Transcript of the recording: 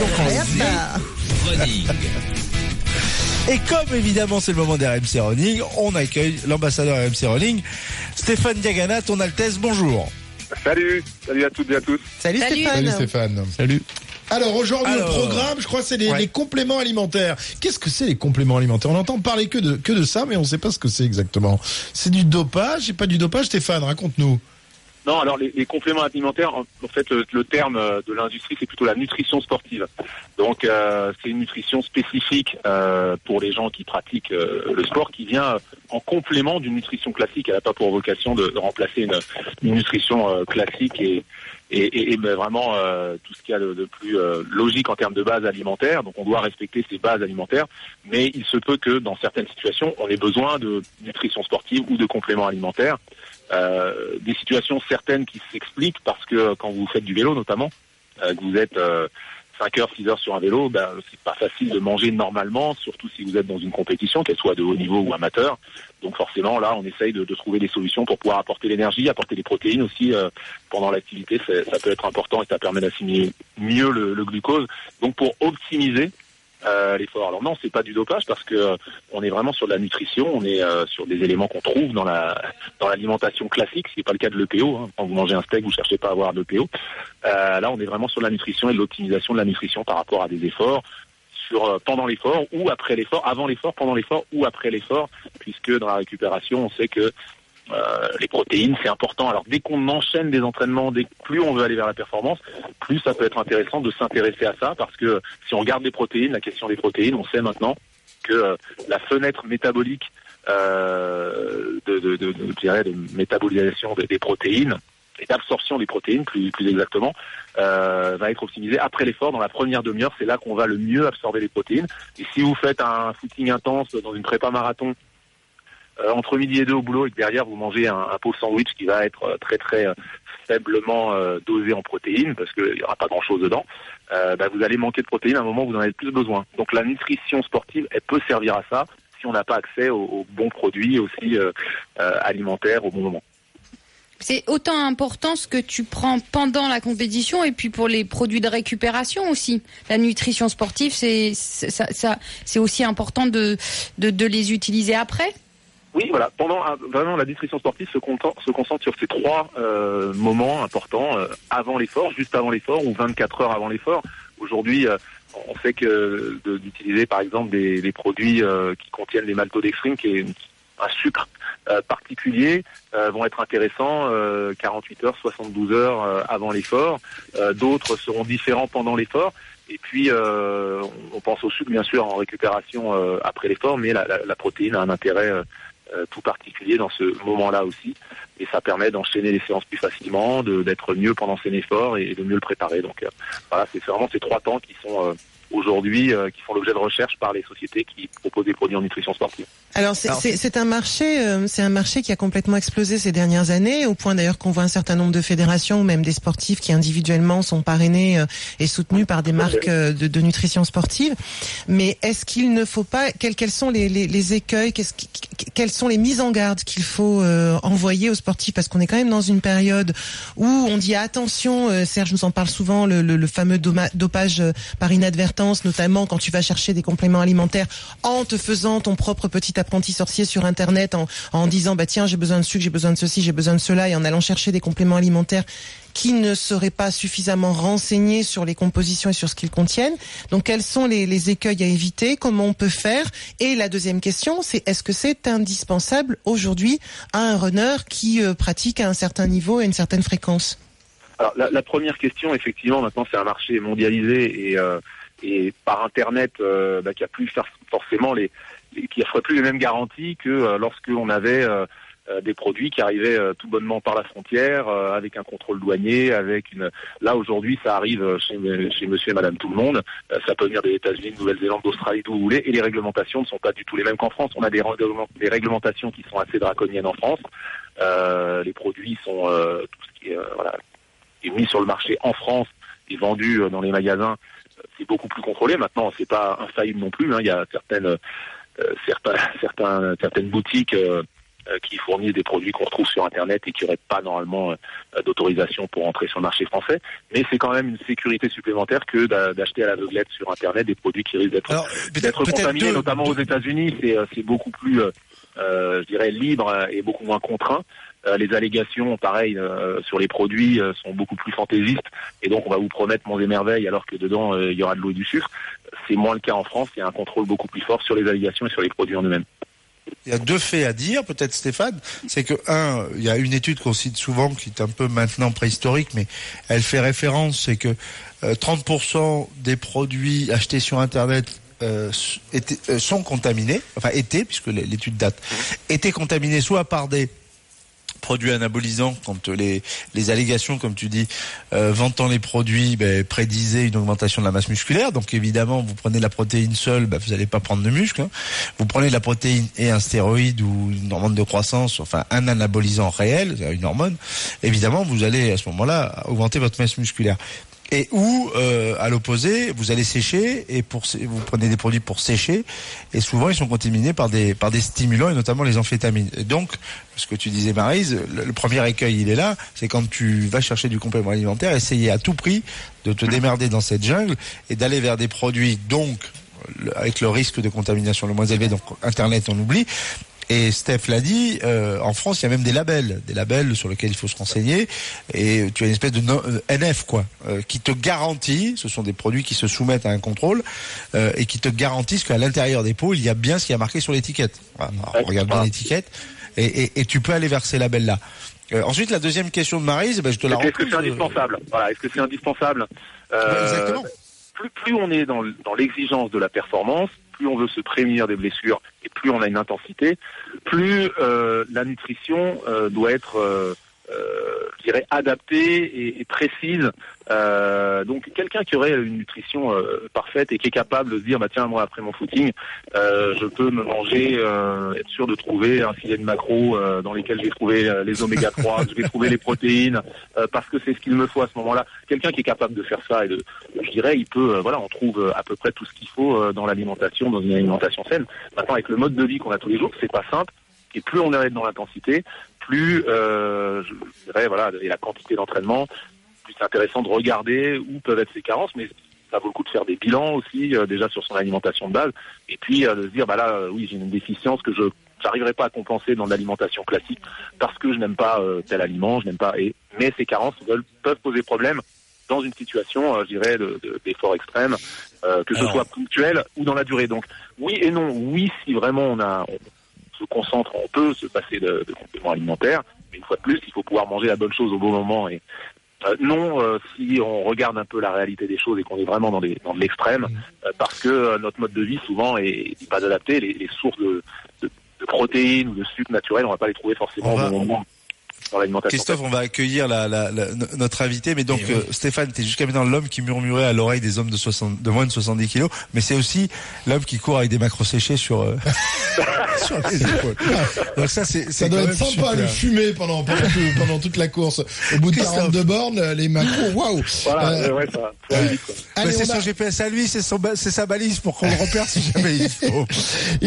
donc en Running. Et comme évidemment c'est le moment des RMC Running, on accueille l'ambassadeur RMC Running, Stéphane Diagana, ton Altesse, bonjour. Salut, salut à toutes et à tous. Salut, Salut Stéphane. Salut Stéphane. Salut. Alors aujourd'hui le programme, je crois, c'est les, ouais. les compléments alimentaires. Qu'est-ce que c'est les compléments alimentaires? On entend parler que de que de ça, mais on ne sait pas ce que c'est exactement. C'est du dopage, c'est pas du dopage, Stéphane Raconte-nous. Non, alors les, les compléments alimentaires, en, fait, le, le terme euh, de l'industrie, c'est plutôt la nutrition sportive. Donc, euh, c'est une nutrition spécifique euh, pour les gens qui pratiquent euh, le sport, qui vient en complément d'une nutrition classique. Elle n'a pas pour vocation de, de remplacer une, une nutrition euh, classique et, et, et- et, ben, vraiment euh, tout ce qu'il y a de, de plus euh, logique en termes de base alimentaire. Donc, on doit respecter ces bases alimentaires, mais il se peut que dans certaines situations, on ait besoin de nutrition sportive ou de compléments alimentaires. Euh, des situations certaines qui s'expliquent parce que quand vous faites du vélo notamment, euh, que vous êtes euh, 5 heures, 6 heures sur un vélo, ben, c'est pas facile de manger normalement, surtout si vous êtes dans une compétition, qu'elle soit de haut niveau ou amateur. Donc forcément, là, on essaye de, de trouver des solutions pour pouvoir apporter l'énergie, apporter des protéines aussi euh, pendant l'activité. Ça peut être important et ça permet d'assimiler mieux le, le glucose. Donc pour optimiser euh, l'effort. Alors non, c'est pas du dopage parce que euh, on est vraiment sur de la nutrition, on est euh, sur des éléments qu'on trouve dans la dans l'alimentation classique, ce qui n'est pas le cas de l'EPO. Hein. Quand vous mangez un steak, vous cherchez pas à avoir d'EPO. Euh, là, on est vraiment sur la nutrition et l'optimisation de la nutrition par rapport à des efforts sur euh, pendant l'effort ou après l'effort, avant l'effort, pendant l'effort ou après l'effort, puisque dans la récupération, on sait que euh, les protéines, c'est important. Alors dès qu'on enchaîne des entraînements, dès plus on veut aller vers la performance, plus ça peut être intéressant de s'intéresser à ça, parce que si on regarde les protéines, la question des protéines, on sait maintenant que euh, la fenêtre métabolique euh, de, de, de, de, métabolisation des, protéines et d'absorption des protéines, plus, plus exactement, va être optimisée après l'effort. Dans la première demi-heure, c'est là qu'on va le mieux absorber les protéines. Et si vous faites un footing intense dans une prépa marathon, entre midi et deux au boulot et que derrière vous mangez un, un pot sandwich qui va être euh, très très euh, faiblement euh, dosé en protéines parce qu'il n'y aura pas grand chose dedans, euh, bah, vous allez manquer de protéines à un moment où vous en avez plus besoin. Donc la nutrition sportive, elle peut servir à ça si on n'a pas accès aux, bons produits aussi euh, euh, alimentaires au bon moment. C'est autant important ce que tu prends pendant la compétition et puis pour les produits de récupération aussi. La nutrition sportive, c'est aussi important de les utiliser après. Oui, voilà. Pendant vraiment la nutrition sportive se, content- se concentre sur ces trois euh, moments importants euh, avant l'effort, juste avant l'effort ou 24 heures avant l'effort. Aujourd'hui, euh, on sait que d'utiliser par exemple des, des produits euh, qui contiennent les maltodextrines, qui est un sucre euh, particulier, euh, vont être intéressants euh, 48 heures, 72 heures avant l'effort. D'autres seront différents pendant l'effort. Et puis, on- pense au sucre, bien sûr, en récupération après l'effort, mais la, la- la protéine a un intérêt tout particulier dans ce moment-là aussi. Et ça permet d'enchaîner les séances plus facilement, d'être mieux pendant ces efforts et de mieux le préparer. Donc euh, voilà, c'est vraiment ces trois temps qui sont euh, aujourd'hui, euh, qui font l'objet de recherche par les sociétés qui proposent des produits en nutrition sportive. Alors c'est Alors, c'est- c'est un marché, euh, c'est un marché qui a complètement explosé ces dernières années, au point d'ailleurs qu'on voit un certain nombre de fédérations ou même des sportifs qui individuellement sont parrainés euh, et soutenus par des marques euh, de, de nutrition sportive. Mais est-ce qu'il ne faut pas quels, quels sont les, les, les écueils, qu'est-ce qui- quelles sont les mises en garde qu'il faut euh, envoyer aux sportifs? Parce qu'on est quand même dans une période où on dit attention, euh, Serge nous en parle souvent, le, le, le fameux doma- dopage par inadvertance, notamment quand tu vas chercher des compléments alimentaires en te faisant ton propre petit apprenti sorcier sur Internet, en, en disant bah tiens j'ai besoin de sucre, j'ai besoin de ceci, j'ai besoin de cela, et en allant chercher des compléments alimentaires qui ne seraient pas suffisamment renseignés sur les compositions et sur ce qu'ils contiennent. Donc quels sont les, les écueils à éviter? Comment on peut faire? Et la deuxième question, c'est est-ce que c'est indispensable aujourd'hui à un runner qui euh, pratique à un certain niveau et une certaine fréquence? Alors la, la première question, effectivement, maintenant c'est un marché mondialisé et, euh, et par Internet, euh, bah, qui a plus for- forcément les, les- qui offre plus les mêmes garanties que euh, lorsque on avait euh, des produits qui arrivaient tout bonnement par la frontière, avec un contrôle douanier, avec une. Là aujourd'hui, ça arrive chez, chez Monsieur et Madame tout le monde. Ça peut venir des États-Unis, de Nouvelle-Zélande, d'Australie, d'où vous voulez, et les réglementations ne sont pas du tout les mêmes qu'en France. On a des, réglementations qui sont assez draconiennes en France. Les produits sont tout ce qui est est mis sur le marché en France et vendu dans les magasins, c'est beaucoup plus contrôlé. Maintenant, c'est pas infaillible non plus. hein. Il y a certaines, euh, certains, certains, certaines boutiques euh, qui fournissent des produits qu'on retrouve sur Internet et qui n'auraient pas normalement euh, d'autorisation pour entrer sur le marché français. Mais c'est quand même une sécurité supplémentaire que d'a- d'acheter à l'aveuglette sur Internet des produits qui risquent d'être contaminés, deux- notamment aux États-Unis. C'est euh, beaucoup plus, euh, euh, je dirais, libre euh, et beaucoup moins contraint. Euh, les allégations, pareil, euh, sur les produits euh, sont beaucoup plus fantaisistes. Et donc, on va vous promettre monts et merveilles alors que dedans, euh, il y aura de l'eau et du sucre. C'est moins le cas en France. Il y a un contrôle beaucoup plus fort sur les allégations et sur les produits en eux-mêmes. Il y a deux faits à dire, peut-être Stéphane. C'est que, un, il y a une étude qu'on cite souvent, qui est un peu maintenant préhistorique, mais elle fait référence, c'est que euh, 30% des produits achetés sur Internet euh, étaient- euh, sont contaminés, enfin étaient, puisque l'étude date, étaient contaminés soit par des produits anabolisants quand les, les allégations, comme tu dis, euh, vantant les produits, ben, prédisaient une augmentation de la masse musculaire. Donc évidemment, vous prenez la protéine seule, ben, vous n'allez pas prendre de muscle. hein. Vous prenez la protéine et un stéroïde ou une hormone de croissance, enfin un anabolisant réel, une hormone. Évidemment, vous allez à ce moment-là augmenter votre masse musculaire. Et ou euh, à l'opposé, vous allez sécher et pour vous prenez des produits pour sécher et souvent ils sont contaminés par des par des stimulants et notamment les amphétamines. Et donc, ce que tu disais Marise, le, premier écueil il est là, c'est quand tu vas chercher du complément alimentaire, essayer à tout prix de te démerder dans cette jungle et d'aller vers des produits donc avec le risque de contamination le moins élevé, donc Internet on oublie. Et Steph l'a dit, euh, en France, il y a même des labels, des labels sur lesquels il faut se renseigner. Et tu as une espèce de no- euh, NF, quoi, euh, qui te garantit, ce sont des produits qui se soumettent à un contrôle, euh, et qui te garantissent qu'à l'intérieur des pots, il y a bien ce qui est marqué sur l'étiquette. Voilà. Ouais, regarde bien l'étiquette, et, et, et tu peux aller vers ces labels-là. Euh, ensuite, la deuxième question de Marise, ben, je te la Est-ce que c'est euh, indispensable? Voilà, est-ce que c'est indispensable? Exactement. plus, plus on est dans l'exigence de la performance, plus on veut se prémunir des blessures et plus on a une intensité, plus euh, la nutrition euh, doit être, euh, je dirais, adaptée et, précise. Euh, donc quelqu'un qui aurait une nutrition euh, parfaite et qui est capable de se dire, bah tiens, moi après mon footing, euh, je peux me manger, euh, être sûr de trouver un filet de macro euh, dans lesquels je vais trouver euh, les oméga 3, je vais trouver les protéines, euh, parce que c'est ce qu'il me faut à ce moment-là. Quelqu'un qui est capable de faire ça et de je dirais, il peut, euh, voilà, on trouve euh, à peu près tout ce qu'il faut euh, dans l'alimentation, dans une alimentation saine. Maintenant, avec le mode de vie qu'on a tous les jours, c'est pas simple. Et plus on est dans l'intensité, plus, euh, je dirais, voilà, et la quantité d'entraînement, plus c'est intéressant de regarder où peuvent être ses carences, mais ça vaut le coup de faire des bilans aussi, euh, déjà sur son alimentation de base, et puis euh, de se dire, bah là, oui, j'ai une déficience que je j'arriverai pas à compenser dans l'alimentation classique parce que je n'aime pas tel aliment, je n'aime pas, et mais ces carences veulent, peuvent poser problème dans une situation, je dirais, de- de- d'effort extrême, que ce Alors. soit ponctuel ou dans la durée. Donc oui et non. Oui, si vraiment on a, on se concentre, on peut se passer de, de compléments alimentaires. Mais une fois de plus, il faut pouvoir manger la bonne chose au bon moment. Et euh, non, euh, si on regarde un peu la réalité des choses et qu'on est vraiment dans, des, dans de l'extrême, euh, parce que notre mode de vie souvent est, est pas adapté. Les, les sources de, de, de protéines ou de sucre naturel, on va pas les trouver forcément On va- au bon moment dans l'alimentation. Christophe, on va accueillir la, la- la- no- notre invité, mais donc Eh oui. euh, Stéphane, t'es jusqu'à maintenant l'homme qui murmurait à l'oreille des hommes de, 60, de moins de 70 kilos, mais c'est aussi l'homme qui court avec des macros séchés sur, euh, sur les épaules. Donc ça, c'est Ça doit être sympa super. le fumer pendant pendant, tout- pendant toute la course. Au bout de Christophe. 42 bornes, les macros, waouh. Voilà, Euh, ouais, ça, Allez, c'est a- son GPS à lui, c'est son ba- c'est sa balise pour qu'on le repère si jamais il faut.